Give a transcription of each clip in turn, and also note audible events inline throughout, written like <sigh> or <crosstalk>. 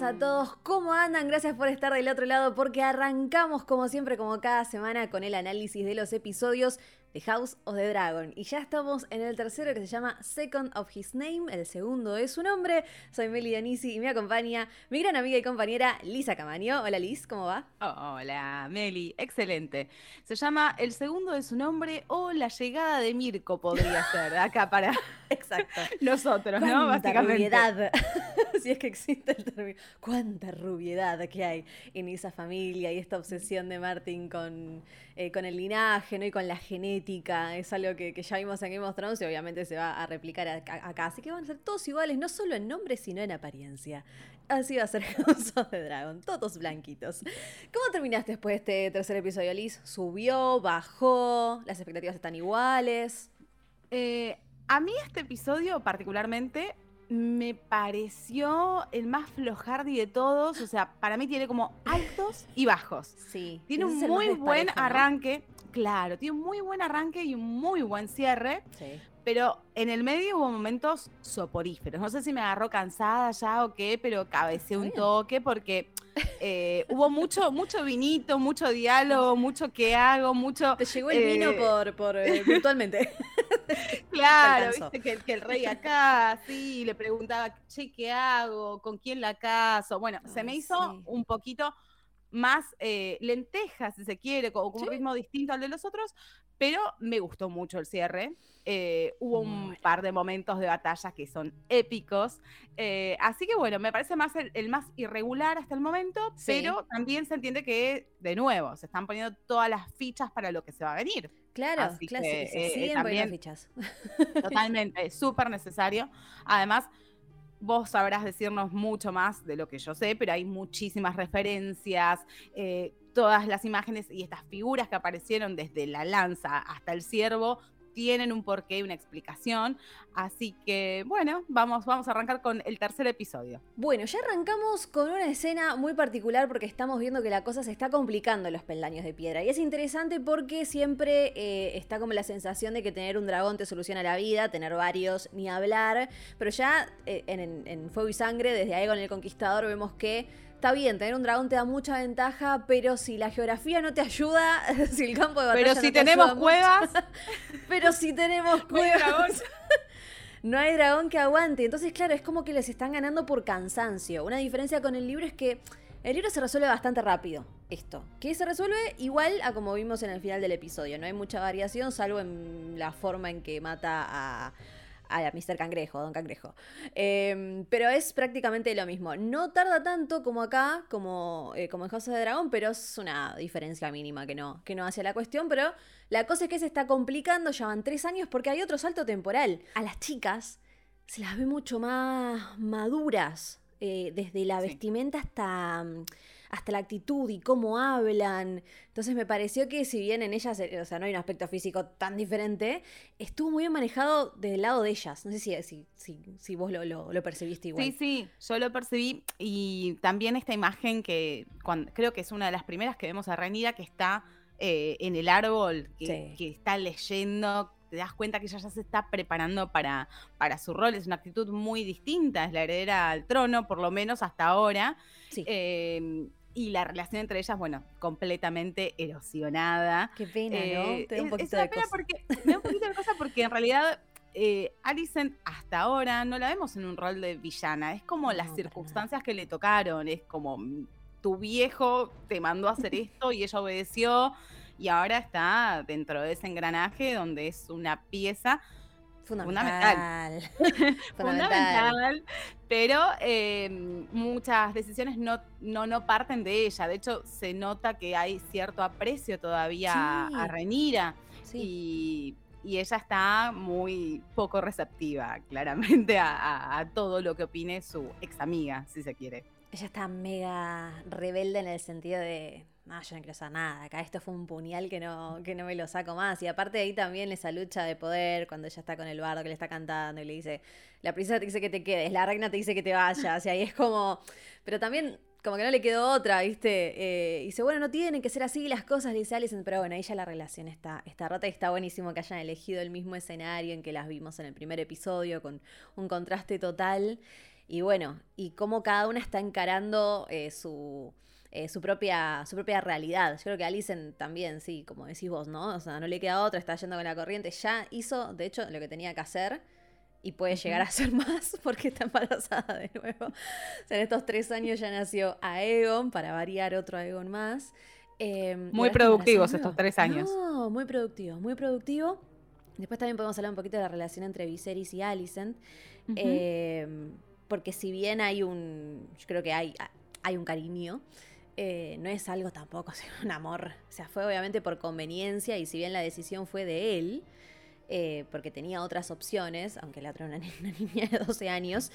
buenas a todos. ¿Cómo andan? Gracias por estar del otro lado porque arrancamos como siempre, como cada semana, con el análisis de los episodios de House of the Dragon. Y ya estamos en el tercero que se llama Second of His Name, el segundo es su nombre. Soy Meli Danisi y me acompaña mi gran amiga y compañera Lisa Camaño. Hola Liz, ¿cómo va? hola Meli, excelente. Se llama El segundo de su nombre o La llegada de Mirko podría <laughs> ser, acá para Exacto. <laughs> nosotros, ¿no? Básicamente. rubiedad, <laughs> si es que existe el término. Cuánta rubiedad que hay en esa familia y esta obsesión de Martin con, eh, con el linaje ¿no? y con la genética es algo que, ya vimos en Game of Thrones y obviamente se va a replicar acá. Así que van a ser todos iguales, no solo en nombre, sino en apariencia. Así va a ser <laughs> House of the Dragon, todos blanquitos. ¿Cómo terminaste después de este tercer episodio, Liz? ¿Subió? ¿Bajó? ¿Las expectativas están iguales? Eh, a mí este episodio particularmente me pareció el más flojardi de todos. O sea, para mí tiene como altos y bajos. Sí. Tiene un muy buen arranque. Claro, tiene un muy buen arranque y un muy buen cierre. Sí. Pero en el medio hubo momentos soporíferos. No sé si me agarró cansada ya o qué, pero cabecé un toque porque eh, hubo mucho, mucho vinito, mucho diálogo, mucho qué hago, mucho. Te llegó el vino eh, por, por eh, virtualmente. <laughs> claro, viste que, que, el rey acá, sí, le preguntaba, che, ¿qué hago? ¿Con quién la caso? Bueno, se me hizo un poquito más eh, lentejas, si se quiere, con, un ritmo distinto al de los otros, pero me gustó mucho el cierre. Eh, hubo un par de momentos de batalla que son épicos. Eh, así que bueno, me parece más el, más irregular hasta el momento, pero también se entiende que, de nuevo, se están poniendo todas las fichas para lo que se va a venir. Claro, claro, sí, también, fichas. Totalmente, súper necesario. Además, vos sabrás decirnos mucho más de lo que yo sé, pero hay muchísimas referencias, eh, todas las imágenes y estas figuras que aparecieron desde la lanza hasta el ciervo tienen un porqué y una explicación. Así que, bueno, vamos, vamos a arrancar con el tercer episodio. Bueno, ya arrancamos con una escena muy particular porque estamos viendo que la cosa se está complicando en los peldaños de piedra. Y es interesante porque siempre eh, está como la sensación de que tener un dragón te soluciona la vida, tener varios ni hablar. Pero ya eh, en, en Fuego y Sangre, desde ahí con el Conquistador, vemos que está bien, tener un dragón te da mucha ventaja, pero si la geografía no te ayuda, <laughs> si el campo de batalla Pero si tenemos cuevas. <laughs> pero si tenemos cuevas. <laughs> no hay dragón que aguante. Entonces, claro, es como que les están ganando por cansancio. Una diferencia con el libro es que el libro se resuelve bastante rápido. Esto. Que se resuelve igual a como vimos en el final del episodio. No hay mucha variación, salvo en la forma en que mata a a Mr. Cangrejo, Don Cangrejo. Em, pero es prácticamente lo mismo. No tarda tanto como acá, como, eh, como en House de Dragón, pero es una diferencia mínima que no, que no hace la cuestión. Pero la cosa es que se está complicando, ya van tres años, porque hay otro salto temporal. A las chicas se las ve mucho más maduras, eh, desde la vestimenta hasta hasta la actitud y cómo hablan. Entonces me pareció que si bien en ellas, eh, o sea, no hay un aspecto físico tan diferente, estuvo muy bien manejado del lado de ellas. No sé si, si, si, vos lo, lo, percibiste igual. Sí, sí, yo lo percibí y también esta imagen que creo que es una de las primeras que vemos a Renira que está eh, en el árbol, que, que está leyendo, te das cuenta que ella ya se está preparando para, para su rol. Es una actitud muy distinta, es la heredera al trono, por lo menos hasta ahora. Sí. Em, y la relación entre ellas, bueno, completamente erosionada. Qué pena, ¿no? Eh, Te da un poquito de pena porque me da un poquito de cosa porque en realidad eh, Alicent hasta ahora no la vemos en un rol de villana. Es como las circunstancias que le tocaron. Es como mm, tu viejo te mandó a hacer <laughs> esto y ella obedeció y ahora está dentro de ese engranaje donde es una pieza <laughs> Fundamental. Fundamental. Pero em, muchas decisiones no, no, no, parten de ella. De hecho, se nota que hay cierto aprecio todavía a Renira. Y, ella está muy poco receptiva, claramente, a, a, todo lo que opine su ex amiga, si se quiere. Ella está mega rebelde en el sentido de no, yo no quiero hacer nada, acá esto fue un puñal que no, que no me lo saco más. Y aparte de ahí también esa lucha de poder, cuando ella está con el bardo que le está cantando y le dice, la princesa te dice que te quedes, la reina te dice que te vayas, y ahí es como, pero también como que no le quedó otra, ¿viste? Eh, y dice, bueno, no tienen que ser así las cosas, dice Alison, pero bueno, ahí ya la relación está, está rota y está buenísimo que hayan elegido el mismo escenario en que las vimos en el primer episodio, con un contraste total. Y bueno, y cómo cada una está encarando eh, su, eh, su, propia, su propia realidad. Yo creo que Alicent también, sí, como decís vos, ¿no? O sea, no le queda otra, está yendo con la corriente. Ya hizo, de hecho, lo que tenía que hacer y puede llegar a ser <laughs> más porque está embarazada de nuevo. O sea, en estos tres años ya nació Aegon, para variar otro Aegon más. Em, muy productivos estos tres años. No, muy productivos, muy productivo. Después también podemos hablar un poquito de la relación entre Viserys y Alicent. Em, porque si bien hay un, yo creo que hay, hay un cariño, eh, no es algo tampoco, <laughs> sino un amor. O sea, fue obviamente por conveniencia y si bien la decisión fue de él, eh, porque tenía otras opciones, aunque la otra era una, <laughs> niña de 12 años.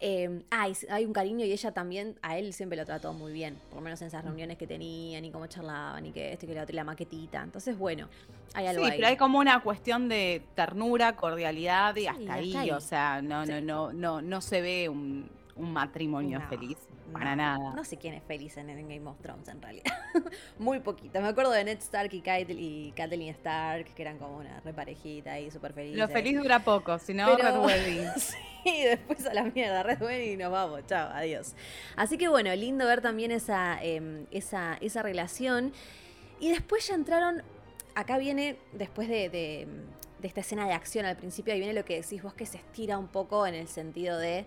Eh, hay, un cariño y ella también, a él siempre lo trató muy bien, por lo menos en esas mm. reuniones que tenían y cómo charlaban y que esto y que la otra la maquetita. Entonces, bueno, hay algo sí, pero hay como una cuestión de ternura, cordialidad y hasta, ahí, O sea, no, no, no, no, no se ve un, matrimonio feliz. Para nada. No sé quién es feliz en, Game of Thrones en realidad. <laughs> Muy poquito. Me acuerdo de Ned Stark y, y Kathleen Stark, que eran como una reparejita y súper felices. Lo feliz dura poco, si no, Red <laughs> Wedding. sí, después a la mierda, Red Wedding y nos vamos. Chao, adiós. Así que bueno, lindo ver también esa, em, esa, esa relación. Y después ya entraron. Acá viene, después de, de, de esta escena de acción al principio, ahí viene lo que decís vos que se estira un poco en el sentido de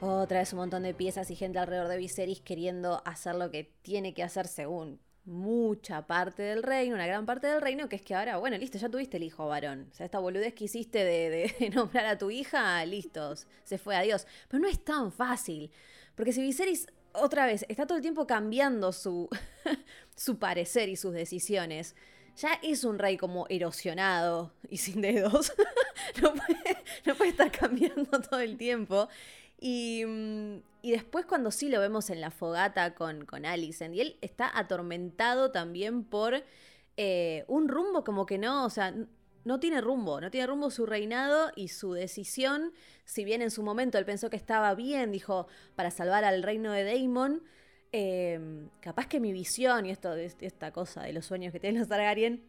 otra vez un montón de piezas y gente alrededor de Viserys queriendo hacer lo que tiene que hacer según mucha parte del reino, una gran parte del reino, que es que ahora, bueno, listo, ya tuviste el hijo varón. O sea, esta boludez que hiciste de, <laughs> nombrar a tu hija, listos, se fue a Dios. Pero no es tan fácil. Porque si Viserys, otra vez, está todo el tiempo cambiando su, <laughs> su parecer y sus decisiones, ya es un rey como erosionado y sin dedos. <laughs> no, puede, no puede estar cambiando todo el tiempo. Mm, y, después cuando sí lo vemos en la fogata con, con y él está atormentado también por eh, un rumbo como que no, o sea, no tiene rumbo, no tiene rumbo su reinado y su decisión, si bien en su momento él pensó que estaba bien, dijo, para salvar al reino de Daemon, em, capaz que mi visión y esto, esta cosa de los sueños que tienen los Targaryen,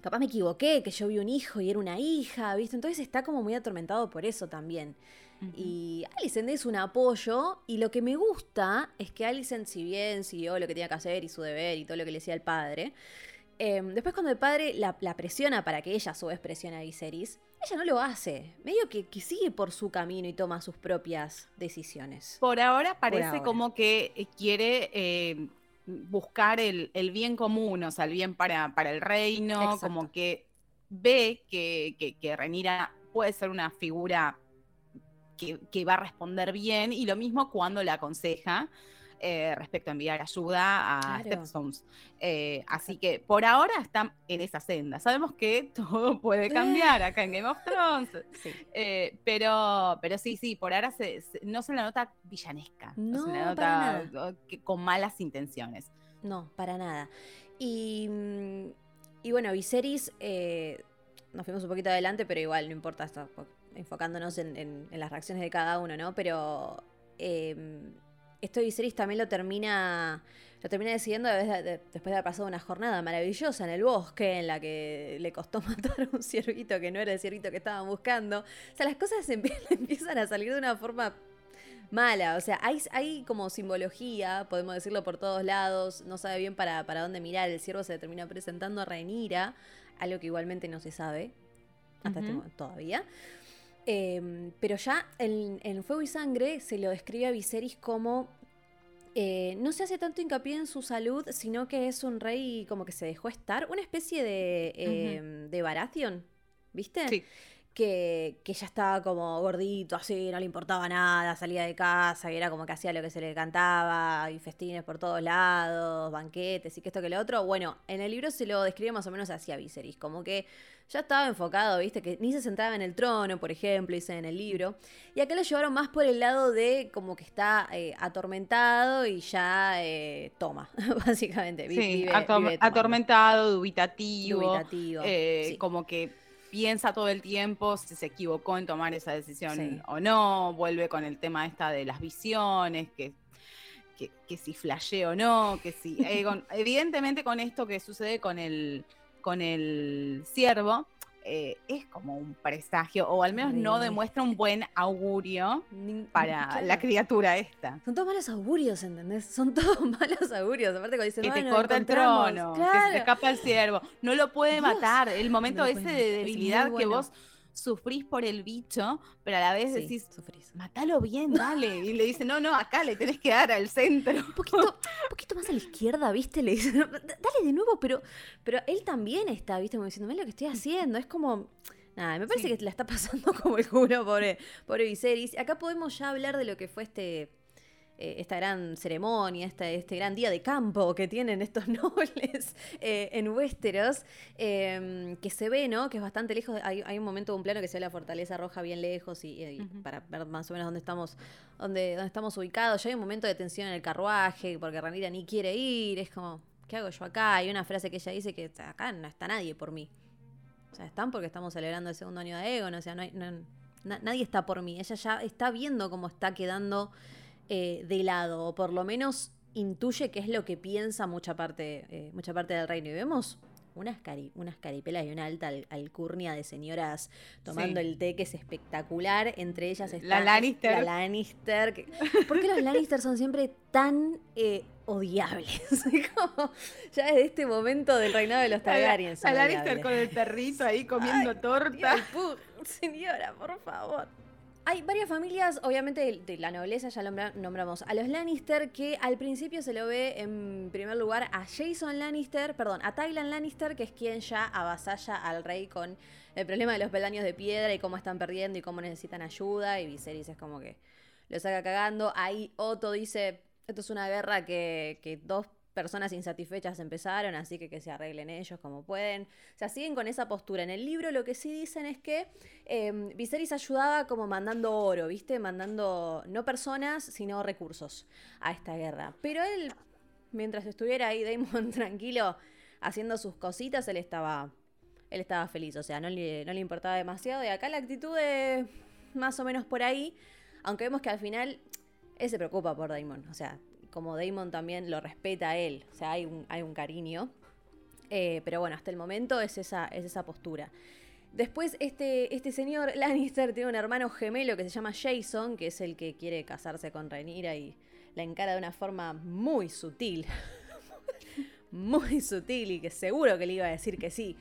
capaz me equivoqué, que yo vi un hijo y era una hija, ¿viste? Entonces está como muy atormentado por eso también. Y Alicent es un apoyo y lo que me gusta es que Alicent, si bien siguió lo que tenía que hacer y su deber y todo lo que le decía el padre, em, después cuando el padre la, presiona para que ella a su vez presione a Viserys, ella no lo hace. Medio que, sigue por su camino y toma sus propias decisiones. Por ahora parece como que eh, quiere em, buscar el, bien común, o sea, el bien para, para el reino, como que ve que, que, que Renira puede ser una figura que, va a responder bien y lo mismo cuando le aconseja. Eh, respecto a enviar ayuda a Stepstones. Eh, así que por ahora están en esa senda. Sabemos que <laughs> todo puede cambiar acá en Game of Thrones. <laughs> Eh, pero, pero sí, sí, por ahora no se la nota villanesca. No, se la nota con malas intenciones. No, para nada. Y, mm, y bueno, Viserys, nos fuimos un poquito adelante, pero igual no importa esto enfocándonos en, las reacciones de cada uno, ¿no? Pero eh, esto Viserys también lo termina lo termina decidiendo después de haber pasado una jornada maravillosa en el bosque, en la que le costó <laughs> matar a un ciervito que no era el ciervito que estaban buscando. O sea, las cosas <laughs> empiezan a salir de una forma mala. O sea, hay, hay como simbología, podemos decirlo por todos lados, no sabe bien para, para dónde mirar. El ciervo se termina presentando a Rhaenyra, algo que igualmente no se sabe hasta este todavía. Em, pero ya en, Fuego y Sangre se lo describe a Viserys como. Eh, no se hace tanto hincapié en su salud, sino que es un rey como que se dejó estar. Una especie de, em, de Baratheon, ¿viste? Sí que, que, ya estaba como gordito, así, no le importaba nada, salía de casa y era como que hacía lo que se le cantaba, y festines por todos lados, banquetes y que esto que lo otro. Bueno, en el libro se lo describe más o menos así a Viserys, como que ya estaba enfocado, viste, que ni se sentaba en el trono, por ejemplo, dice en el libro. Y acá lo llevaron más por el lado de como que está eh, atormentado y ya eh, toma, <laughs> básicamente. Sí, atormentado, dubitativo. dubitativo eh, Como que piensa todo el tiempo si se equivocó en tomar esa decisión o no, vuelve con el tema esta de las visiones, que, que, si flashé o no, que si... <laughs> evidentemente con esto que sucede con el, con el ciervo, eh, es como un presagio, o al menos no demuestra un buen augurio para la criatura esta. Son todos malos augurios, ¿entendés? Son todos <laughs> malos augurios. Aparte cuando dicen, que te corta el trono, que se te escapa el ciervo, no lo puede matar. El momento ese de debilidad que vos sufrís por el bicho, pero a la vez decís, sufrís. matalo bien, dale. Y le dice, no, no, acá le tenés que dar al centro. Un poquito, un poquito más a la izquierda, ¿viste? Le dice, dale de nuevo, pero, pero él también está, ¿viste? Como diciendo, lo que estoy haciendo. Es como. Nada, me parece que la está pasando <laughs> como el culo, pobre, pobre Viserys. Acá podemos ya hablar de lo que fue este eh, esta gran ceremonia, este gran día de campo que tienen estos <laughs> nobles eh, en Westeros, em, que se ve, ¿no? Que es bastante lejos. Hay, un momento de un plano que se ve la fortaleza roja bien lejos y, para ver más o menos dónde estamos, dónde, dónde estamos ubicados. Ya hay un momento de tensión en el carruaje, porque Ranira ni quiere ir. Es como, ¿qué hago yo acá? Hay una frase que ella dice que acá no está nadie por mí. O sea, están porque estamos celebrando el segundo año de Egon. O sea, no hay, nadie está por mí. Ella ya está viendo cómo está quedando eh, de lado, o por lo menos intuye que es lo que piensa mucha parte, eh, mucha parte del reino. Y vemos unas, unas caripelas y una alta alcurnia de señoras tomando el té que es espectacular. Entre ellas está la Lannister. La Lannister. ¿Por qué los Lannister son siempre tan eh, odiables? <laughs> ya desde este momento del reinado de los Targaryen. La, Lannister con el perrito ahí comiendo torta. señora, por favor. Hay varias familias, obviamente de, la nobleza, ya nombramos a los Lannister, que al principio se lo ve en primer lugar a Jason Lannister, perdón, a Tylan Lannister, que es quien ya avasalla al rey con el problema de los peldaños de piedra y cómo están perdiendo y cómo necesitan ayuda, y Viserys es como que lo saca cagando. Ahí Otto dice, esto es una guerra que, que dos personas insatisfechas empezaron, así que que se arreglen ellos como pueden. O sea, siguen con esa postura. En el libro lo que sí dicen es que eh, Viserys ayudaba como mandando oro, ¿viste? Mandando no personas, sino recursos a esta guerra. Pero él, mientras estuviera ahí Damon <laughs> tranquilo haciendo sus cositas, él estaba, él estaba feliz. O sea, no le, no le importaba demasiado. Y acá la actitud es más o menos por ahí. Aunque vemos que al final él se preocupa por Damon. O sea, como Damon también lo respeta a él, o sea, hay un, hay un cariño. Eh, pero bueno, hasta el momento es esa, es esa postura. Después, este, este señor <laughs> Lannister tiene un hermano gemelo que se llama Jason, que es el que quiere casarse con Rhaenyra y la encara de una forma muy sutil. <laughs> muy sutil y que seguro que le iba a decir que sí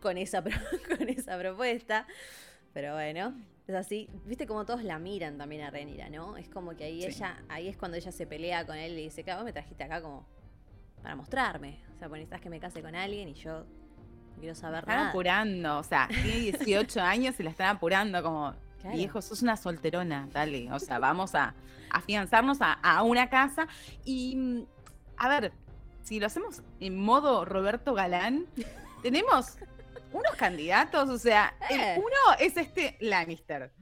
con esa, <laughs> con esa propuesta. Pero bueno, es así, viste como todos la miran también a Renira, ¿no? Es como que ahí ella, ahí es cuando ella se pelea con él y dice, vos me trajiste acá como para mostrarme. O sea, pues necesitas que me case con alguien y yo no quiero saber nada. Están apurando, o sea, tiene 18 <laughs> años y la están apurando como, viejo, sos una solterona, dale. O sea, vamos a afianzarnos a, a una casa. Y, a ver, si lo hacemos en modo Roberto Galán, <laughs> tenemos unos candidatos, o sea, el eh. uno es este Lannister.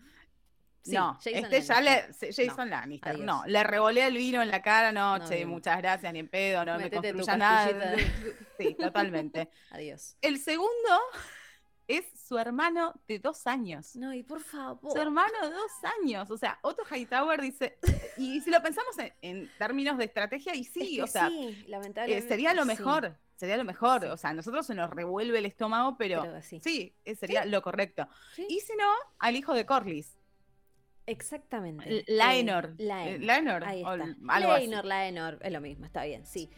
no, este ya le. Jason Lannister. No, le revolea el vino en la cara, no, che, muchas gracias, ni en pedo, no me construya nada. <laughs> Sí, totalmente. <laughs> Adiós. El segundo es su hermano de dos años. No, y por favor. Su hermano de dos años. O sea, Otto Hightower dice. Y si lo pensamos en, términos de estrategia, y sí, o sea. Sí, lamentablemente. Eh, sería lo mejor sería lo mejor. O sea, a nosotros se nos revuelve el estómago, pero, sí. Eh, sería lo correcto. Y si no, al hijo de Corlys. Exactamente. Laenor. Eh, Laenor. Ahí está. Laenor, Laenor, es lo mismo, está bien, sí.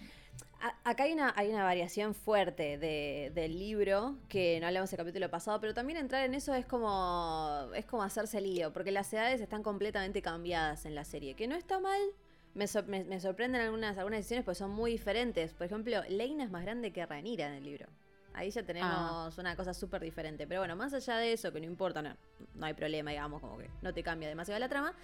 Acá hay una, hay una variación fuerte del libro, que no hablamos el capítulo pasado, pero también entrar en eso es como, es como hacerse lío, porque las edades están completamente cambiadas en la serie, que no está mal, me, sorprenden algunas, algunas decisiones porque son muy diferentes. Por ejemplo, Leina es más grande que Ranira en el libro. Ahí ya tenemos ah. una cosa súper diferente. Pero bueno, más allá de eso, que no importa, no, no hay problema, digamos, como que no te cambia demasiado la trama.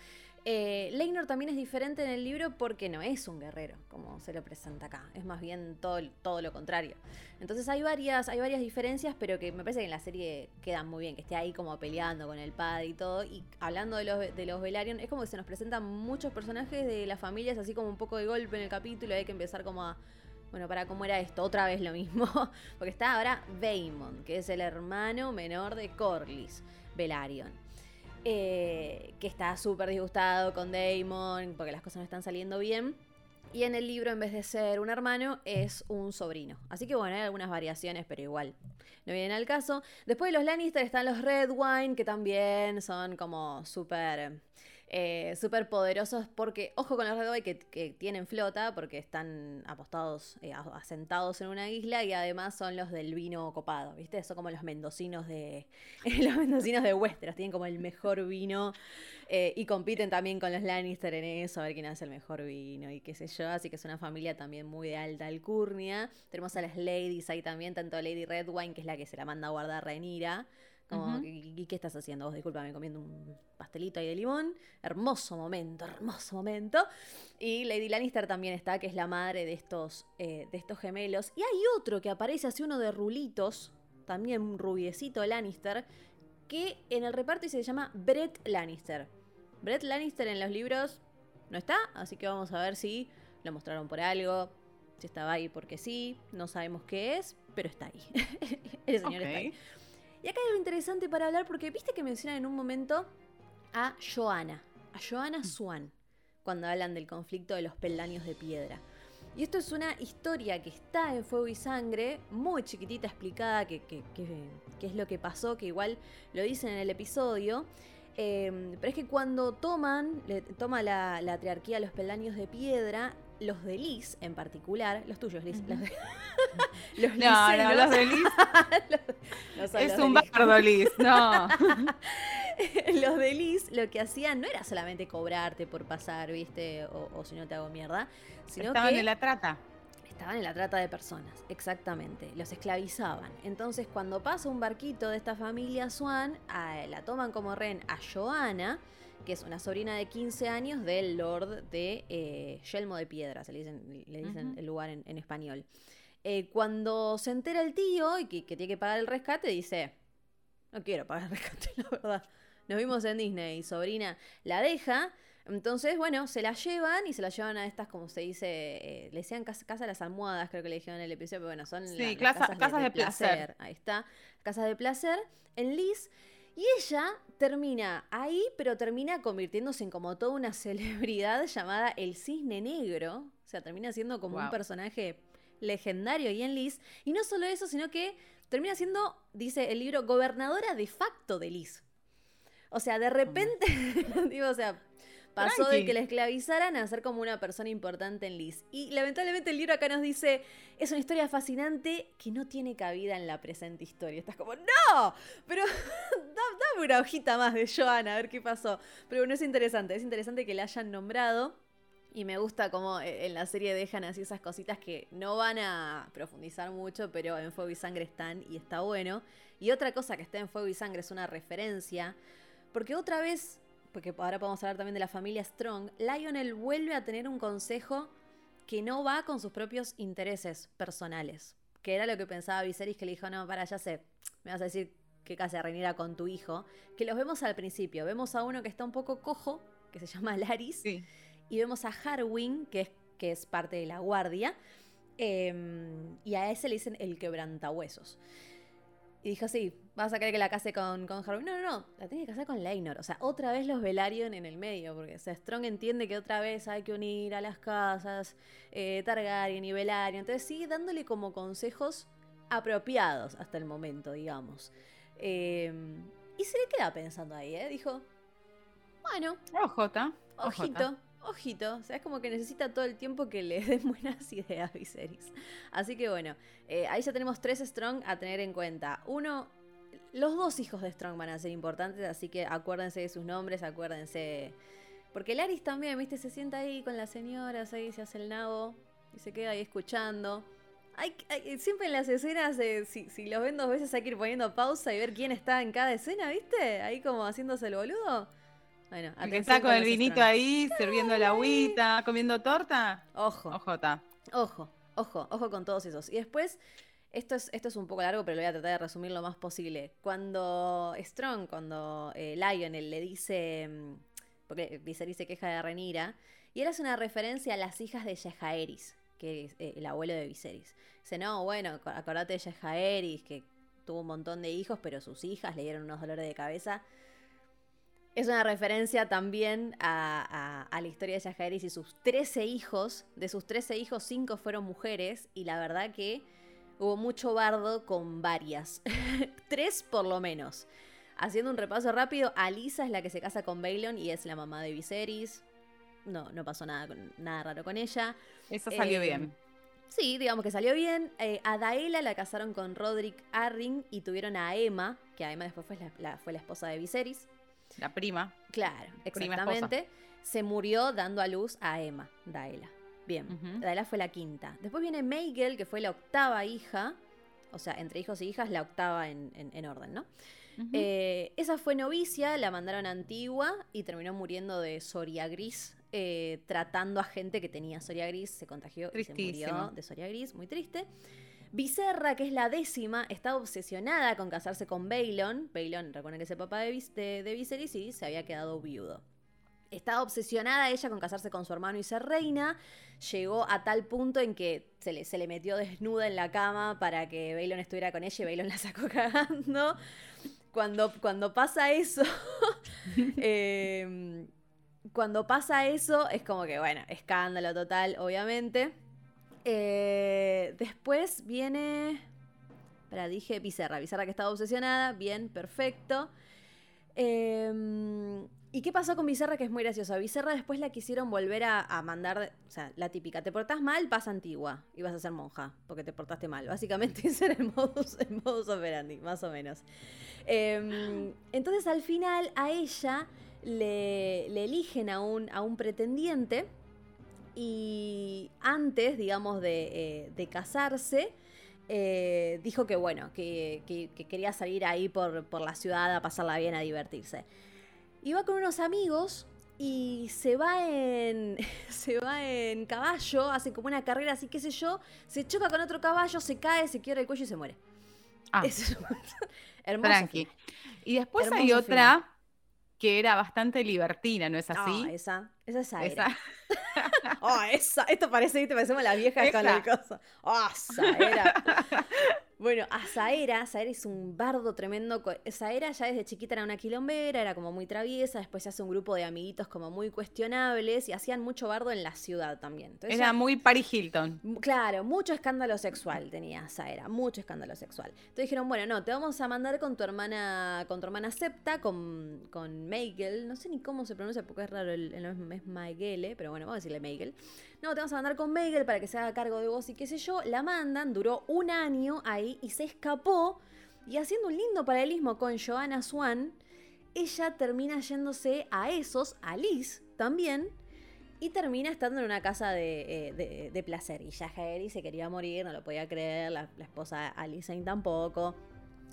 Eh, Leinor también es diferente en el libro porque no es un guerrero, como se lo presenta acá. Es más bien todo, todo lo contrario. Entonces hay varias, hay varias diferencias, pero que me parece que en la serie quedan muy bien, que esté ahí como peleando con el padre y todo. Y hablando de los, de los Velaryon, es como que se nos presentan muchos personajes de las familias, así como un poco de golpe en el capítulo. Hay que empezar como a. Bueno, para cómo era esto, otra vez lo mismo. <laughs> Porque está ahora Vaemon, que es el hermano menor de Corlys Velaryon. Eh, que está súper disgustado con Damon porque las cosas no están saliendo bien. Y en el libro, en vez de ser un hermano, es un sobrino. Así que bueno, hay algunas variaciones, pero igual no vienen al caso. Después de los Lannister están los Red Wine, que también son como súper eh, súper poderosos porque, ojo con los Red que, que tienen flota porque están apostados, eh, asentados en una isla y además son los del vino copado, ¿viste? Son como los mendocinos de <laughs> los mendocinos de Westeros, tienen como el mejor vino eh, y compiten también con los Lannister en eso, a ver quién hace el mejor vino y qué sé yo, así que es una familia también muy de alta alcurnia. Tenemos a las ladies ahí también, tanto Lady Redwine, que es la que se la manda a guardar Renira, como, ¿y, qué estás haciendo vos? Disculpame, comiendo un pastelito ahí de limón. Hermoso momento, hermoso momento. Y Lady Lannister también está, que es la madre de estos, eh, de estos gemelos. Y hay otro que aparece así, uno de rulitos, también un rubiecito Lannister, que en el reparto se llama Brett Lannister. Brett Lannister en los libros no está, así que vamos a ver si lo mostraron por algo, si estaba ahí porque sí, no sabemos qué es, pero está ahí. <laughs> el señor está ahí. Y acá hay algo interesante para hablar porque viste que mencionan en un momento a Joanna, a Joanna Swan, cuando hablan del conflicto de los peldaños de piedra. Y esto es una historia que está en Fuego y Sangre, muy chiquitita explicada, que, es lo que pasó, que igual lo dicen en el episodio. Em, pero es que cuando toman, le, toma la, la triarquía los peldaños de piedra, los de Liz en particular, los tuyos, Liz. los, <laughs> los no, no, los de Liz. <laughs> es un bardo, Liz, no. <laughs> los de Liz lo que hacían no era solamente cobrarte por pasar, ¿viste? O, si no te hago mierda. Sino estaban en la trata. Estaban en la trata de personas, exactamente. Los esclavizaban. Entonces, cuando pasa un barquito de esta familia Swan, la toman como ren a Joana que es una sobrina de 15 años del Lord de eh, Yelmo de Piedra, se le dicen, le dicen el lugar en, español. Eh, cuando se entera el tío y que, tiene que pagar el rescate, dice, no quiero pagar el rescate, <laughs> la verdad. Nos vimos en Disney, sobrina la deja. Entonces, bueno, se la llevan y se la llevan a estas, como se dice, eh, le decían casa, casa, de las almohadas, creo que le dijeron en el episodio, pero bueno, son las, casas, de, placer. Ahí está, casas de placer en Liz. Y ella termina ahí, pero termina convirtiéndose en como toda una <laughs> celebridad llamada el Cisne Negro. O sea, termina siendo como un personaje legendario y en Liz. Y no solo eso, sino que termina siendo, dice el libro, gobernadora de facto de Liz. O sea, de repente, <laughs> digo, o sea, Pasó de que la esclavizaran a ser como una persona importante en Liz. Y lamentablemente el libro acá nos dice, es una historia fascinante que no tiene cabida en la presente historia. Estás como, no, pero <laughs> dame una hojita más de Joana, a ver qué pasó. Pero bueno, es interesante, es interesante que la hayan nombrado. Y me gusta cómo eh, en la serie dejan así esas cositas que no van a profundizar mucho, pero en Fuego y Sangre están y está bueno. Y otra cosa que está en Fuego y Sangre es una referencia, porque otra vez porque ahora podemos hablar también de la familia Strong, Lionel vuelve a tener un consejo que no va con sus propios intereses personales. Que era lo que pensaba Viserys, que le dijo, no, para, ya sé, me vas a decir que casi a con tu hijo. Que los vemos al principio. Vemos a uno que está un poco cojo, que se llama Laris. Y vemos a Harwin, que es, que es parte de la guardia. Em, y a ese le dicen el quebrantahuesos. Y dijo, sí, vas a querer que la case con, con Harwin. No, no, no, la tiene que casar con Leinor. O sea, otra vez los Velaryon en el medio, porque Strong entiende que otra vez hay que unir a las casas, eh, Targaryen y Velaryon. Entonces sigue dándole como consejos apropiados hasta el momento, digamos. Em, y se le queda pensando ahí, ¿eh? Dijo, bueno. Ojota. Ojito ojito, o sea, es como que necesita todo el tiempo que le <laughs> den buenas ideas Viserys. Así que bueno, eh, ahí ya tenemos tres Strong a tener en cuenta. Uno, los dos hijos de Strong van a ser importantes, así que acuérdense de sus nombres, acuérdense. Porque Laris también, viste, se sienta ahí con las señoras, ahí se hace el nabo y se queda ahí escuchando. Hay, siempre en las escenas, si, si los ven dos veces hay que ir poniendo pausa y ver quién está en cada escena, ¿viste? Ahí como haciéndose el boludo. Bueno, está con, el vinito ahí, sirviendo la agüita, comiendo torta. Ojo. Ojota. Ojo, ojo, ojo con todos esos. Y después, esto es, esto es un poco largo, pero lo voy a tratar de resumir lo más posible. Cuando Strong, cuando eh, Lionel le dice, mm, porque Viserys se queja de Renira, y él hace una referencia a las hijas de Yejaeris, que es eh, el abuelo de Viserys. Dice, no, bueno, acordate de Yejaeris, que tuvo un montón de hijos, pero sus hijas le dieron unos dolores de cabeza. Es una referencia también a, la historia de Yajaeris y sus 13 hijos. De sus 13 hijos, 5 fueron mujeres y la verdad que hubo mucho bardo con varias. <laughs> Tres por lo menos. Haciendo un repaso rápido, Alisa es la que se casa con Baelon y es la mamá de Viserys. No, no pasó nada, nada raro con ella. Eso salió bien. Em, sí, digamos que salió bien. Eh, a Daela la casaron con Roderick Arring y tuvieron a Emma, que Emma después fue la, fue la esposa de Viserys. La prima. Claro, exactamente. Se murió dando a luz a Emma, Daela. Bien, Daela fue la quinta. Después viene Meigel, que fue la octava hija. O sea, entre hijos y hijas, la octava en, en orden, ¿no? Eh, esa fue novicia, la mandaron a Antigua y terminó muriendo de Soria Gris, eh, tratando a gente que tenía Soria Gris, se contagió y se murió de Soria Gris, muy triste. Viserra, que es la décima, está obsesionada con casarse con Baelon. Baelon, recuerden que es el papá de, de, Viserys y se había quedado viudo. Estaba obsesionada ella con casarse con su hermano y ser reina. Llegó a tal punto en que se le, metió desnuda en la cama para que Baelon estuviera con ella y Baelon la sacó <laughs> cagando cuando, cuando pasa eso, <laughs> em, cuando pasa eso, es como que, bueno, escándalo total, obviamente. Eh, después viene. Para, dije Bizarra. Bizarra que estaba obsesionada. Bien, perfecto. Eh, ¿Y qué pasó con Bizarra? Que es muy gracioso. A Bizarra después la quisieron volver a, mandar, o sea, la típica, te portás mal, vas antigua y vas a ser monja, porque te portaste mal. Básicamente <laughs> ese era el modus, el operandi, más o menos. Em, entonces al final a ella le, eligen a un pretendiente y antes, digamos, de, eh, casarse, eh, dijo que bueno, que, quería salir ahí por, por la ciudad a pasarla bien, a divertirse. Iba con unos amigos y se va en <laughs> se va en caballo, hace como una carrera así, qué sé yo, se choca con otro caballo, se cae, se quiebra el cuello y se muere. Ah, es <laughs> hermoso. Tranqui. Y después hay otra que era bastante libertina, ¿no es así? Ah, esa, esa es Aera. Esa. <laughs> oh, esa, esto parece, te parecemos la vieja con la cosa. Oh, Saera. <laughs> Bueno, a Saera, Saera es un bardo tremendo. Saera ya desde chiquita era una quilombera, era como muy traviesa, después se hace un grupo de amiguitos como muy cuestionables y hacían mucho bardo en la ciudad también. era muy Paris Hilton. Claro, mucho escándalo sexual tenía Saera, mucho escándalo sexual. Entonces dijeron, bueno, no, te vamos a mandar con tu hermana, con tu hermana Septa, con, con Meigel, no sé ni cómo se pronuncia porque es raro, el, el es Maigele, pero bueno, vamos a decirle Meigel no, te vamos a mandar con Meigel para que se haga cargo de vos y qué sé yo. La mandan, duró un año ahí y se escapó. Y haciendo un lindo paralelismo con Joanna Swan, ella termina yéndose a esos, a Liz también, y termina estando en una casa de, eh, placer. Y ya Harry se quería morir, no lo podía creer, la, la esposa Alicent tampoco.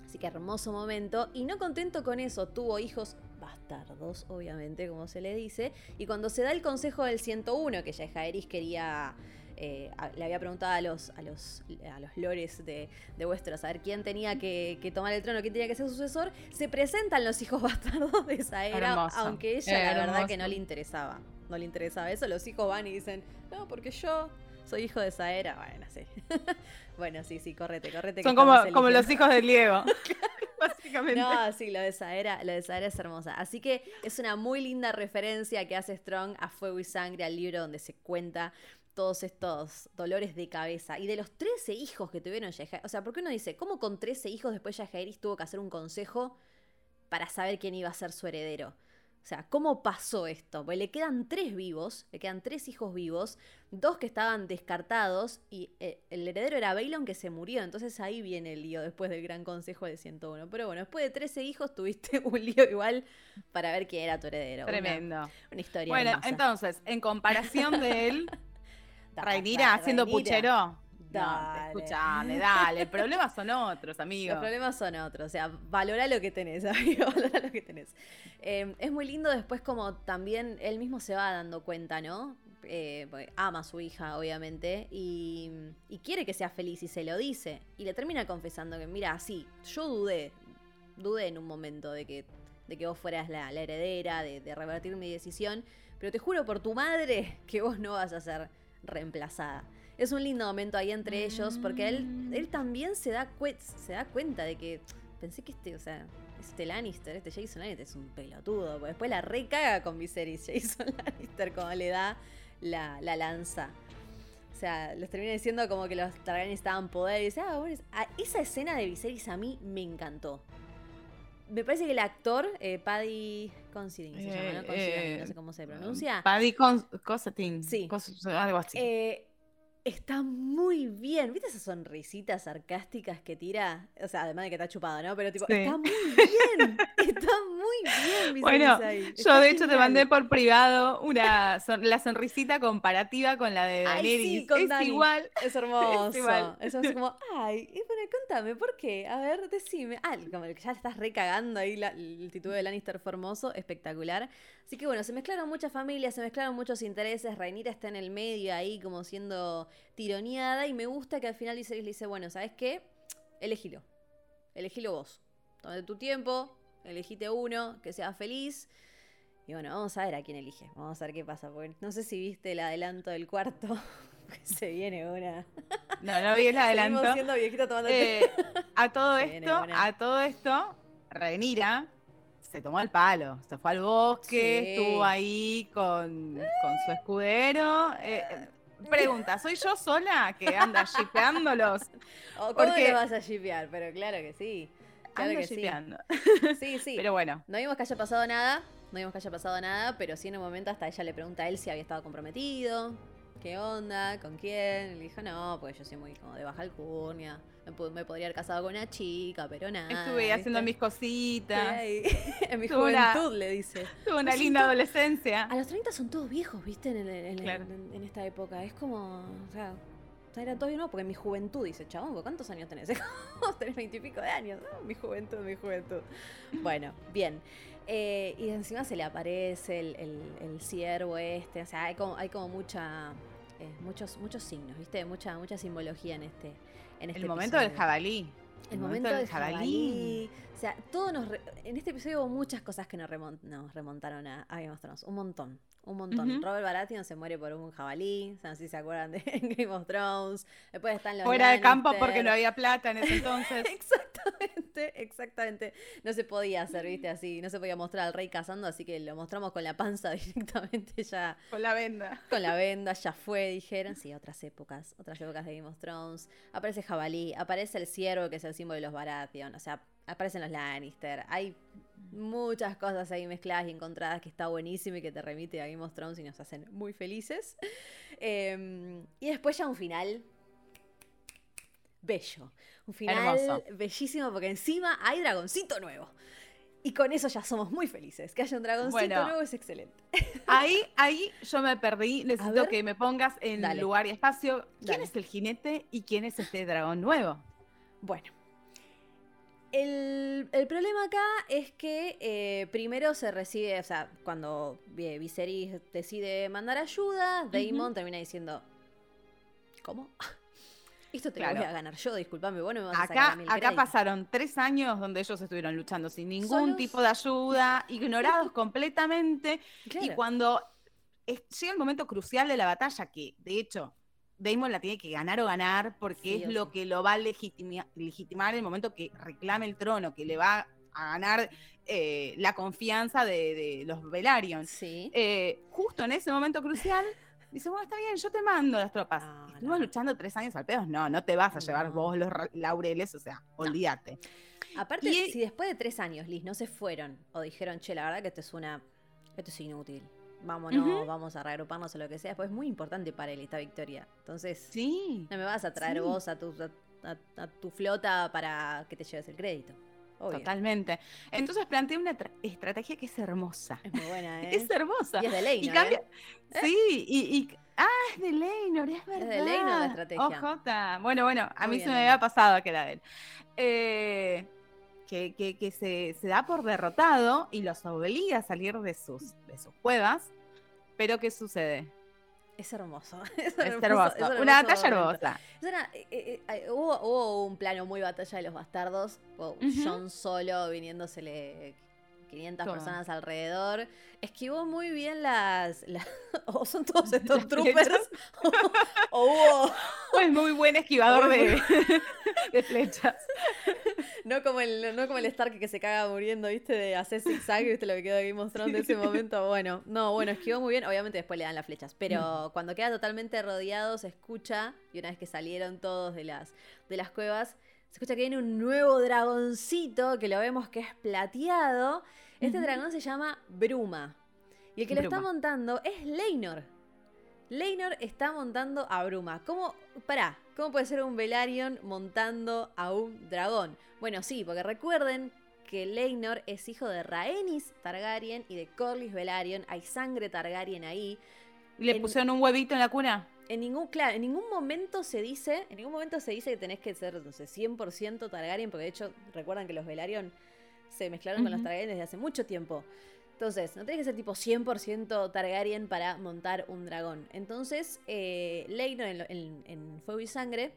Así que hermoso momento. Y no contento con eso, tuvo hijos bastardos, obviamente, como se le dice. Y cuando se da el consejo del 101, que ya Jaeris quería. Eh, le había preguntado a los, a los, a los lores de, de Westeros a ver quién tenía que, tomar el trono, quién tenía que ser sucesor, se presentan los hijos <laughs> bastardos de esa era, aunque ella la verdad que no le interesaba. No le interesaba eso, los hijos van y dicen, no, porque yo soy hijo de esa era. Bueno, sí. <laughs> bueno, sí, sí, correte, correte. Son como, como los hijos de Diego. <laughs> <laughs> Básicamente. No, sí, lo de Saera, lo de Saera es hermosa. Así que es una muy linda referencia que hace Strong a Fuego y Sangre, al libro donde se cuenta todos estos dolores de cabeza. Y de los 13 hijos que tuvieron Yajaeris. O sea, ¿por qué uno dice, ¿cómo con 13 hijos después Yajaeris tuvo que hacer un consejo para saber quién iba a ser su heredero? O sea, ¿cómo pasó esto? Pues le quedan tres vivos, le quedan tres hijos vivos, dos que estaban descartados y eh, el heredero era Bailon que se murió. Entonces ahí viene el lío después del gran consejo de 101. Pero bueno, después de 13 hijos tuviste <laughs> un lío igual para ver quién era tu heredero. Tremendo. Una, historia. Bueno, entonces, en comparación de él, <laughs> Rainira haciendo puchero. Dale. escuchame, dale. El problema son otros, amigos. Los problemas son otros. O sea, valora lo que tenés, <laughs> amigo. Valora lo que tenés. Em, es muy lindo después como también él mismo se va dando cuenta, ¿no? Eh, ama a su hija, obviamente, y, quiere que sea feliz y se lo dice. Y le termina confesando que, mira, sí, yo dudé, dudé en un momento de que, de que vos fueras la, heredera, de, de revertir mi decisión, pero te juro por tu madre <laughs> que vos no vas a ser reemplazada es un lindo momento ahí entre ellos, porque él, él también se da, se da cuenta de que pensé que este, o sea, este Lannister, este Jason Lannister es un pelotudo. Porque después la recaga con Viserys, <laughs> Jason Lannister, como le da la, lanza. O sea, les termina diciendo como que los Targaryen estaban poder. Y dice, ah, bueno, ah, esa escena de Viserys a mí me encantó. Me parece que el actor, eh, Paddy Considine, se llama, ¿no? Eh, no sé cómo se pronuncia. Paddy Considine. Sí. algo así. Está muy bien. ¿Viste esas sonrisitas sarcásticas que tira? O sea, además de que está chupado, ¿no? Pero tipo, está muy bien. <laughs> está muy bien. Bueno, yo de hecho te mandé por privado una la sonrisita comparativa con la de Daenerys. es igual. Es <laughs> hermoso. Es igual. Eso es como, ay, y bueno, contame, ¿por qué? A ver, decime. Ah, como que ya estás recagando ahí el título de Lannister Formoso, espectacular. Así que bueno, se mezclaron muchas familias, se mezclaron muchos intereses. Rainira está en el medio ahí como siendo tironeada y me gusta que al final dice, le dice, bueno, ¿sabes qué? Elegilo. Elegilo vos. Tómate tu tiempo, elegite uno, que sea feliz. Y bueno, vamos a ver a quién elige. Vamos a ver qué pasa. Porque no sé si viste el adelanto del cuarto. <laughs> se viene una. No, no vi el <laughs> adelanto. siendo viejita tomando eh, a todo esto, a todo esto, Renira se tomó el palo. Se fue al bosque, estuvo ahí con, su escudero. Eh, pregunta, ¿soy yo sola que anda shipeándolos? <laughs> ¿Cómo Porque... vas a shipear? Pero claro que sí. Claro que sí. <laughs> Sí, sí. Pero bueno. No vimos que haya pasado nada. No vimos que haya pasado nada, pero sí en un momento hasta ella le pregunta a él si había estado comprometido. ¿Qué onda? ¿Con quién? Y le dijo, no, pues yo soy muy como de baja alcurnia me, podría haber casado con una chica, pero nada. Estuve haciendo mis cositas. <laughs> en mi juventud, le dice. Tuve una linda adolescencia. A los 30 son todos viejos, ¿viste? En, esta época. Es como, o sea, era todo no, porque en mi juventud, dice, chabón, ¿cuántos años tenés? <laughs> tenés veintipico de años. Mi juventud, mi juventud. Bueno, bien. Eh, y encima se le aparece el, el, ciervo este. O sea, hay como, hay como mucha. Eh, muchos, muchos signos, ¿viste? Mucha, mucha simbología en este, el este momento del jabalí. El, momento, del jabalí. O sea, todo nos en este episodio hubo muchas cosas que nos, remontaron a, a Game of Thrones. Un montón un montón. Robert Baratheon se muere por un jabalí, o sea, no sé si se acuerdan de <laughs> Game of Thrones. Después están los Fuera de campo porque no había plata en ese <laughs> entonces. exactamente, exactamente. No se podía hacer, viste, así, no se podía mostrar al rey cazando, así que lo mostramos con la panza <laughs> directamente ya. Con la venda. Con la venda, ya fue, dijeron. Sí, otras épocas, otras épocas de Game of Thrones. Aparece jabalí, aparece el ciervo, que es el símbolo de los Baratheon, o sea, aparecen los Lannister. Hay muchas cosas ahí mezcladas y encontradas que está buenísimo y que te remite a Game of Thrones y nos hacen muy felices. Em, y después ya un final bello. Un final bellísimo porque encima hay dragoncito nuevo. Y con eso ya somos muy felices. Que haya un dragoncito nuevo es excelente. <laughs> Ahí, ahí yo me perdí. Necesito que me pongas en lugar y espacio. ¿Quién es el jinete y quién es este dragón nuevo? Bueno, el, problema acá es que eh, primero se recibe, o sea, cuando Viserys decide mandar ayuda, Daemon termina diciendo, ¿cómo? <laughs> Esto te lo voy a ganar yo, disculpame, vos no me vas acá, a sacar Acá pasaron tres años donde ellos estuvieron luchando sin ningún tipo de ayuda, <laughs> ignorados completamente, y cuando llega el momento crucial de la batalla, que de hecho Damon la tiene que ganar o ganar porque es lo que lo va a legitimar, en el momento que reclame el trono, que le va a ganar eh, la confianza de, los Velaryon. Sí. Eh, justo en ese momento crucial, dice, bueno, está bien, yo te mando las tropas. No, luchando tres años al pedo. No, no te vas a llevar vos los laureles, o sea, olvídate. Aparte, si después de tres años, Liz, no se fueron o dijeron, che, la verdad que esto es una... Esto es inútil vámonos, vamos a reagruparnos o lo que sea. Pues es muy importante para él esta victoria. Entonces, sí, no me vas a traer vos a tu, a, tu flota para que te lleves el crédito. Totalmente. Entonces plantea una estrategia que es hermosa. Es muy buena, <laughs> ¿eh? es hermosa. Y es de Leinor. ¿eh? Sí, y, Ah, es de Leinor, es verdad. Es de Leinor la estrategia. OJ. Bueno, bueno, a mí se me había pasado que era de él. Eh, que, que, se, se, da por derrotado y los obliga a salir de sus, de sus cuevas pero ¿qué sucede? Es hermoso. <laughs> Es, hermoso, Una batalla hermosa. Eh, eh, eh, hubo, un plano muy batalla de los bastardos. John solo viniéndosele 500 personas alrededor. Esquivó muy bien las. <laughs> o son todos estos troopers. <laughs> o, hubo. Es muy buen esquivador <laughs> de, de, flechas. No como, el, no como el Stark que se caga muriendo, ¿viste? De hacer zigzag, ¿viste? Lo que quedó aquí mostrando en ese momento. Bueno, no, bueno, esquivó muy bien. Obviamente después le dan las flechas. Pero cuando queda totalmente rodeado, se escucha. Y una vez que salieron todos de las, de las cuevas se escucha que viene un nuevo dragoncito que lo vemos que es plateado. Este dragón se llama Bruma. Y el que lo está montando es Leinor. Leinor está montando a Bruma. ¿Cómo? Pará, ¿cómo puede ser un Velaryon montando a un dragón? Bueno, sí, porque recuerden que Leinor es hijo de Rhaenys Targaryen y de Corlys Velaryon. Hay sangre Targaryen ahí. ¿Le pusieron un huevito en la cuna? En ningún, claro, en ningún momento se dice, en ningún momento se dice que tenés que ser, no sé, 100% Targaryen, porque de hecho, recuerdan que los Velaryon se mezclaron con los Targaryen desde hace mucho tiempo. Entonces, no tenés que ser tipo 100% Targaryen para montar un dragón. Entonces, eh, Leino en, en, Fuego y Sangre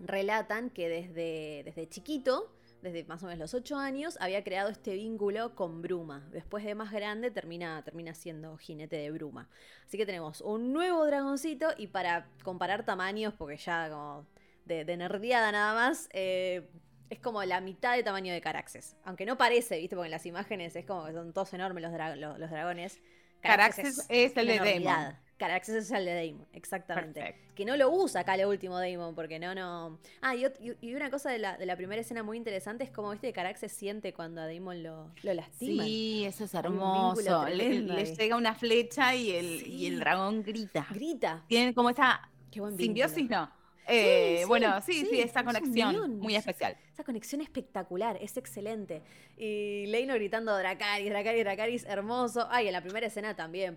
relatan que desde, desde chiquito desde más o menos los 8 años, había creado este vínculo con Bruma. Después de más grande termina, termina siendo jinete de Bruma. Así que tenemos un nuevo dragoncito y para comparar tamaños, porque ya como de, de nerdeada nada más, eh, es como la mitad de tamaño de Caraxes. Aunque no parece, ¿viste? Porque en las imágenes es como que son todos enormes los, los, dragones. Caraxes, es, el de Demon. Caraxes es el de Damon, exactamente. Que no lo usa acá el último Damon, porque no, no. Ah, y, una cosa de la, de la, primera escena muy interesante es cómo, viste, que Caraxes siente cuando a Damon lo, lo lastima. Sí, eso es hermoso. Le, llega una flecha y el, y el dragón grita. Grita. Tienen como esa simbiosis, ¿no? Eh, bueno, sí, sí, esa conexión muy especial. Esa conexión espectacular, es excelente. Y Leino gritando Dracaris, Dracaris, Dracaris, hermoso. Ay, en la primera escena también,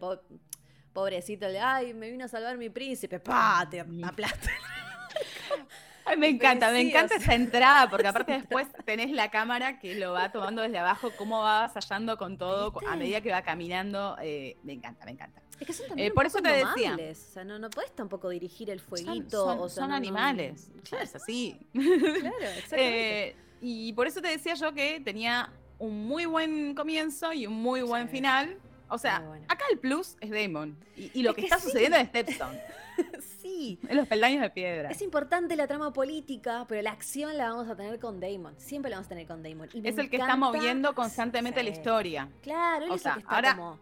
pobrecito, le, ay, me vino a salvar mi príncipe, pa, te aplasta. <laughs> Ay, me encanta, me encanta esa entrada, porque aparte <laughs> después tenés la cámara que lo va tomando desde abajo, cómo va avasallando con todo a medida que va caminando. Eh, me encanta, me encanta. Es que son también eh, por eso te decía. O sea, no, no puedes tampoco dirigir el fueguito. Son, animales. claro. Es así. Claro, <laughs> exactamente. Eh, y por eso te decía yo que tenía un muy buen comienzo y un muy buen final. O sea, acá el plus es Damon. Y, lo que, está sucediendo es Stepstone. <laughs> sí. En los peldaños de piedra. Es importante la trama política, pero la acción la vamos a tener con Damon. Siempre la vamos a tener con Damon. es el que está moviendo constantemente la historia. Claro, él es el que está ahora, como...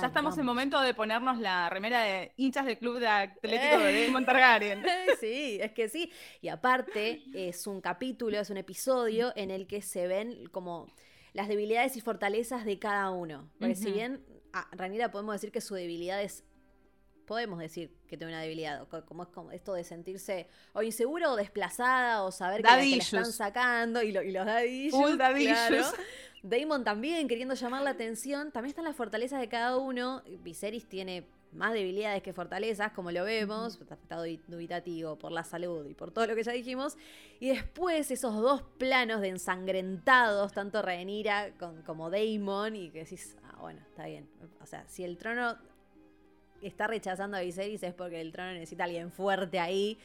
ya estamos en momento de ponernos la remera de hinchas del club de atlético de Damon Targaryen. <laughs> sí, es que sí. Y aparte, es un capítulo, es un episodio en el que se ven como las debilidades y fortalezas de cada uno. Porque si bien a Ranira podemos decir que su debilidad es. Podemos decir que tiene una debilidad, como es como esto de sentirse o inseguro o desplazada o saber que, la, están sacando y, los dadillos. Damon también queriendo llamar la atención. También están las fortalezas de cada uno. Viserys tiene más debilidades que fortalezas, como lo vemos, está dubitativo por la salud y por todo lo que ya dijimos. Y después esos dos planos de ensangrentados, tanto Rhaenyra como Damon, y que decís, bueno, está bien. O sea, si el trono está rechazando a Viserys es porque el trono necesita a alguien fuerte ahí.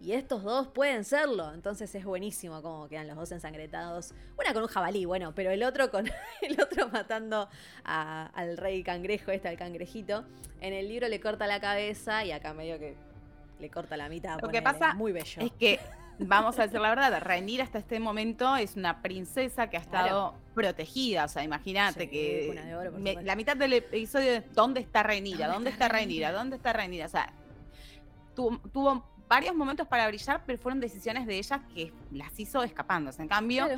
Y estos dos pueden serlo. Entonces es buenísimo cómo quedan los dos ensangretados. Una con un jabalí, bueno, pero el otro con <laughs> el otro matando al rey cangrejo, este, al cangrejito. En el libro le corta la cabeza y acá medio que le corta la mitad. Lo que pasa muy bello. es que vamos a decir la verdad, Rhaenyra hasta este momento es una princesa que ha estado protegida. O sea, imagínate que la mitad del episodio es ¿dónde está Rhaenyra? ¿Dónde está Rhaenyra? ¿Dónde está Rhaenyra? O sea, tuvo, varios momentos para brillar, pero fueron decisiones de ella que las hizo escapándose. En cambio,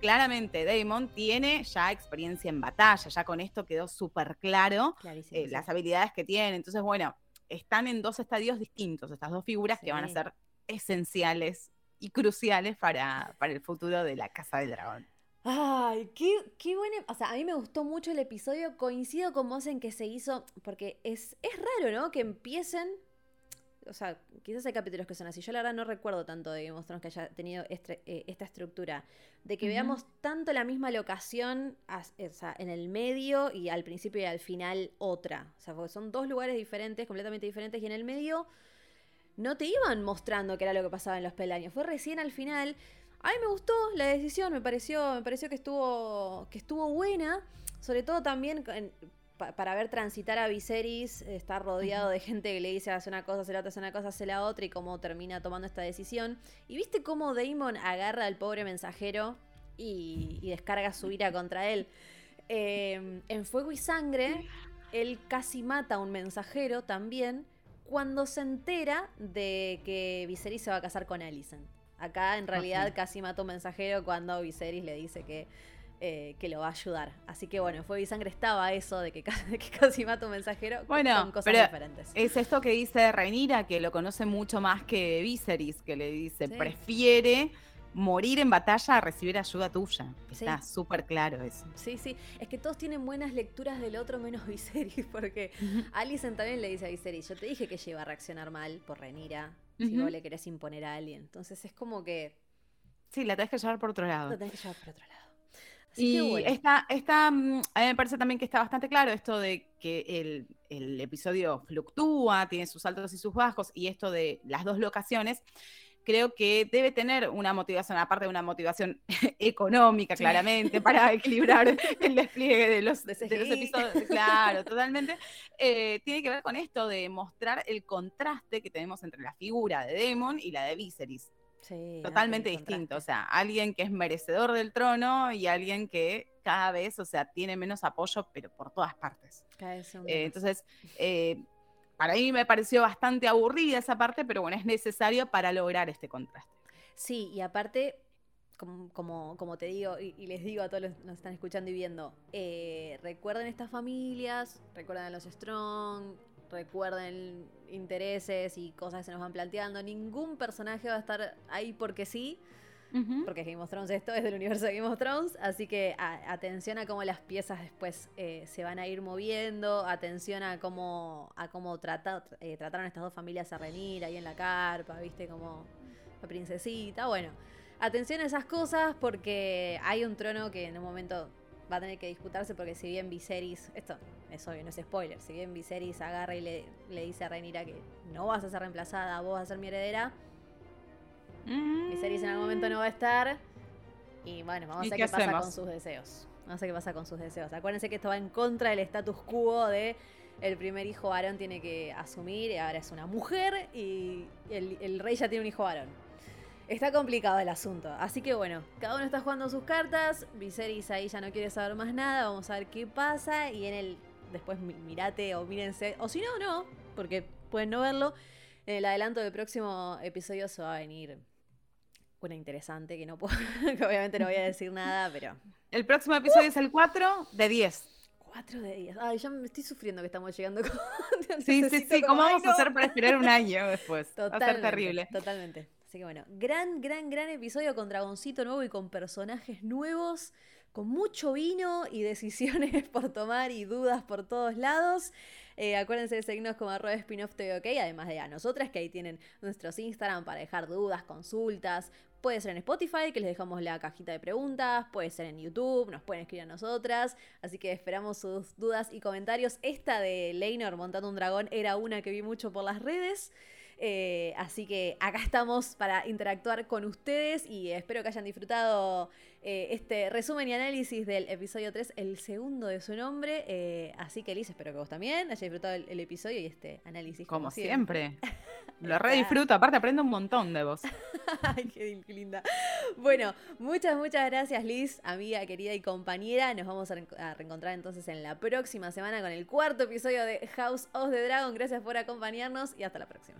claramente Damon tiene ya experiencia en batalla, ya con esto quedó súper claro eh, las habilidades que tiene. Entonces, bueno, están en dos estadios distintos, estas dos figuras que van a ser esenciales y cruciales para, para el futuro de la Casa del Dragón. Ay, qué, qué buena. O sea, a mí me gustó mucho el episodio. Coincido con vos en que se hizo. Porque es, es raro, ¿no? Que empiecen. O sea, quizás hay capítulos que son así. Yo la verdad no recuerdo tanto de Game que haya tenido eh, esta estructura. De que veamos tanto la misma locación o sea, en el medio y al principio y al final otra. O sea, porque son dos lugares diferentes, completamente diferentes. Y en el medio no te iban mostrando qué era lo que pasaba en los peldaños. Fue recién al final. A mí me gustó la decisión, me pareció, me pareció que estuvo, que estuvo buena, sobre todo también para ver transitar a Viserys, estar rodeado de gente que le dice hace una cosa, hace la otra, hace una cosa, hace la otra y cómo termina tomando esta decisión. Y viste cómo Damon agarra al pobre mensajero y, descarga su ira contra él. Em, en Fuego y Sangre, él casi mata a un mensajero también cuando se entera de que Viserys se va a casar con Alicent. Acá en realidad casi mató un mensajero cuando Viserys le dice que, eh, que lo va a ayudar. Así que bueno, fue Sangre estaba eso de que, <laughs> casi mató un mensajero bueno, con cosas diferentes. Es esto que dice Rhaenyra, que lo conoce mucho más que Viserys, que le dice, prefiere morir en batalla a recibir ayuda tuya. Está súper claro eso. Sí, sí. Es que todos tienen buenas lecturas del otro menos <laughs> Viserys, porque Alicent también le dice a Viserys, yo te dije que ella iba a reaccionar mal por Renira si vos le querés imponer a alguien. Entonces es como que. Sí, la tenés que llevar por otro lado. La tenés que llevar por otro lado. Así y bueno. esta, mm, a mí me parece también que está bastante claro esto de que el, el episodio fluctúa, tiene sus altos y sus bajos, y esto de las dos locaciones creo que debe tener una motivación, aparte de una motivación <laughs> económica, claramente, para equilibrar <laughs> el despliegue de los, de los episodios. Claro, totalmente. Eh, tiene que ver con esto de mostrar el contraste que tenemos entre la figura de Demon y la de Viserys. Sí, totalmente distinto, o sea, alguien que es merecedor del trono y alguien que cada vez, o sea, tiene menos apoyo, pero por todas partes. Eh, entonces, eh, para mí me pareció bastante aburrida esa parte, pero bueno, es necesario para lograr este contraste. Sí, y aparte, como, como, te digo y, les digo a todos los que nos están escuchando y viendo, eh, recuerden estas familias, recuerden a los Strong, recuerden intereses y cosas que se nos van planteando. Ningún personaje va a estar ahí porque sí porque Game of Thrones esto es del universo de Game of Thrones, así que atención a cómo las piezas después eh, se van a ir moviendo, atención a cómo, a cómo eh, trataron estas dos familias a renir ahí en la carpa, viste, como la princesita, bueno, atención a esas cosas porque hay un trono que en un momento va a tener que disputarse porque si bien Viserys, esto es obvio, no es spoiler, si bien Viserys agarra y le, le dice a Rhaenyra que no vas a ser reemplazada, vos vas a ser mi heredera, Viserys en algún momento no va a estar. Y bueno, vamos a ver qué, pasa con sus deseos. Vamos a ver qué pasa con sus deseos. Acuérdense que esto va en contra del status quo de el primer hijo varón tiene que asumir, y ahora es una mujer y el, rey ya tiene un hijo varón. Está complicado el asunto. Así que bueno, cada uno está jugando sus cartas. Viserys ahí ya no quiere saber más nada. Vamos a ver qué pasa. Y en el. Después mirate o mírense. O si no, no. Porque pueden no verlo. En el adelanto del próximo episodio se va a venir una interesante que no puedo, <laughs> que obviamente no voy a decir nada, pero. El próximo episodio es el 4 de 10. 4 de 10. Ay, ya me estoy sufriendo que estamos llegando con. <laughs> sí, sí, sí. ¿Cómo vamos a hacer para esperar un año después? Totalmente, Va a ser terrible. Totalmente. Así que bueno, gran, gran, gran episodio con Dragoncito nuevo y con personajes nuevos, con mucho vino y decisiones <laughs> por tomar y dudas por todos lados. Eh, acuérdense de seguirnos como arroba spin-off ok, además de a nosotras que ahí tienen nuestros Instagram para dejar dudas, consultas, Puede ser en Spotify, que les dejamos la cajita de preguntas, puede ser en YouTube, nos pueden escribir a nosotras, así que esperamos sus dudas y comentarios. Esta de Leinor montando un dragón era una que vi mucho por las redes. Eh, así que acá estamos para interactuar con ustedes y espero que hayan disfrutado eh, este resumen y análisis del episodio 3, el segundo de su nombre. Eh, así que Liz, espero que vos también hayas disfrutado el, episodio y este análisis. Como, siempre. <laughs> Lo re disfruto, aparte aprendo un montón de vos. <laughs> Ay, qué linda. Bueno, muchas, muchas gracias Liz, amiga, querida y compañera. Nos vamos a reencontrar entonces en la próxima semana con el cuarto episodio de House of the Dragon. Gracias por acompañarnos y hasta la próxima.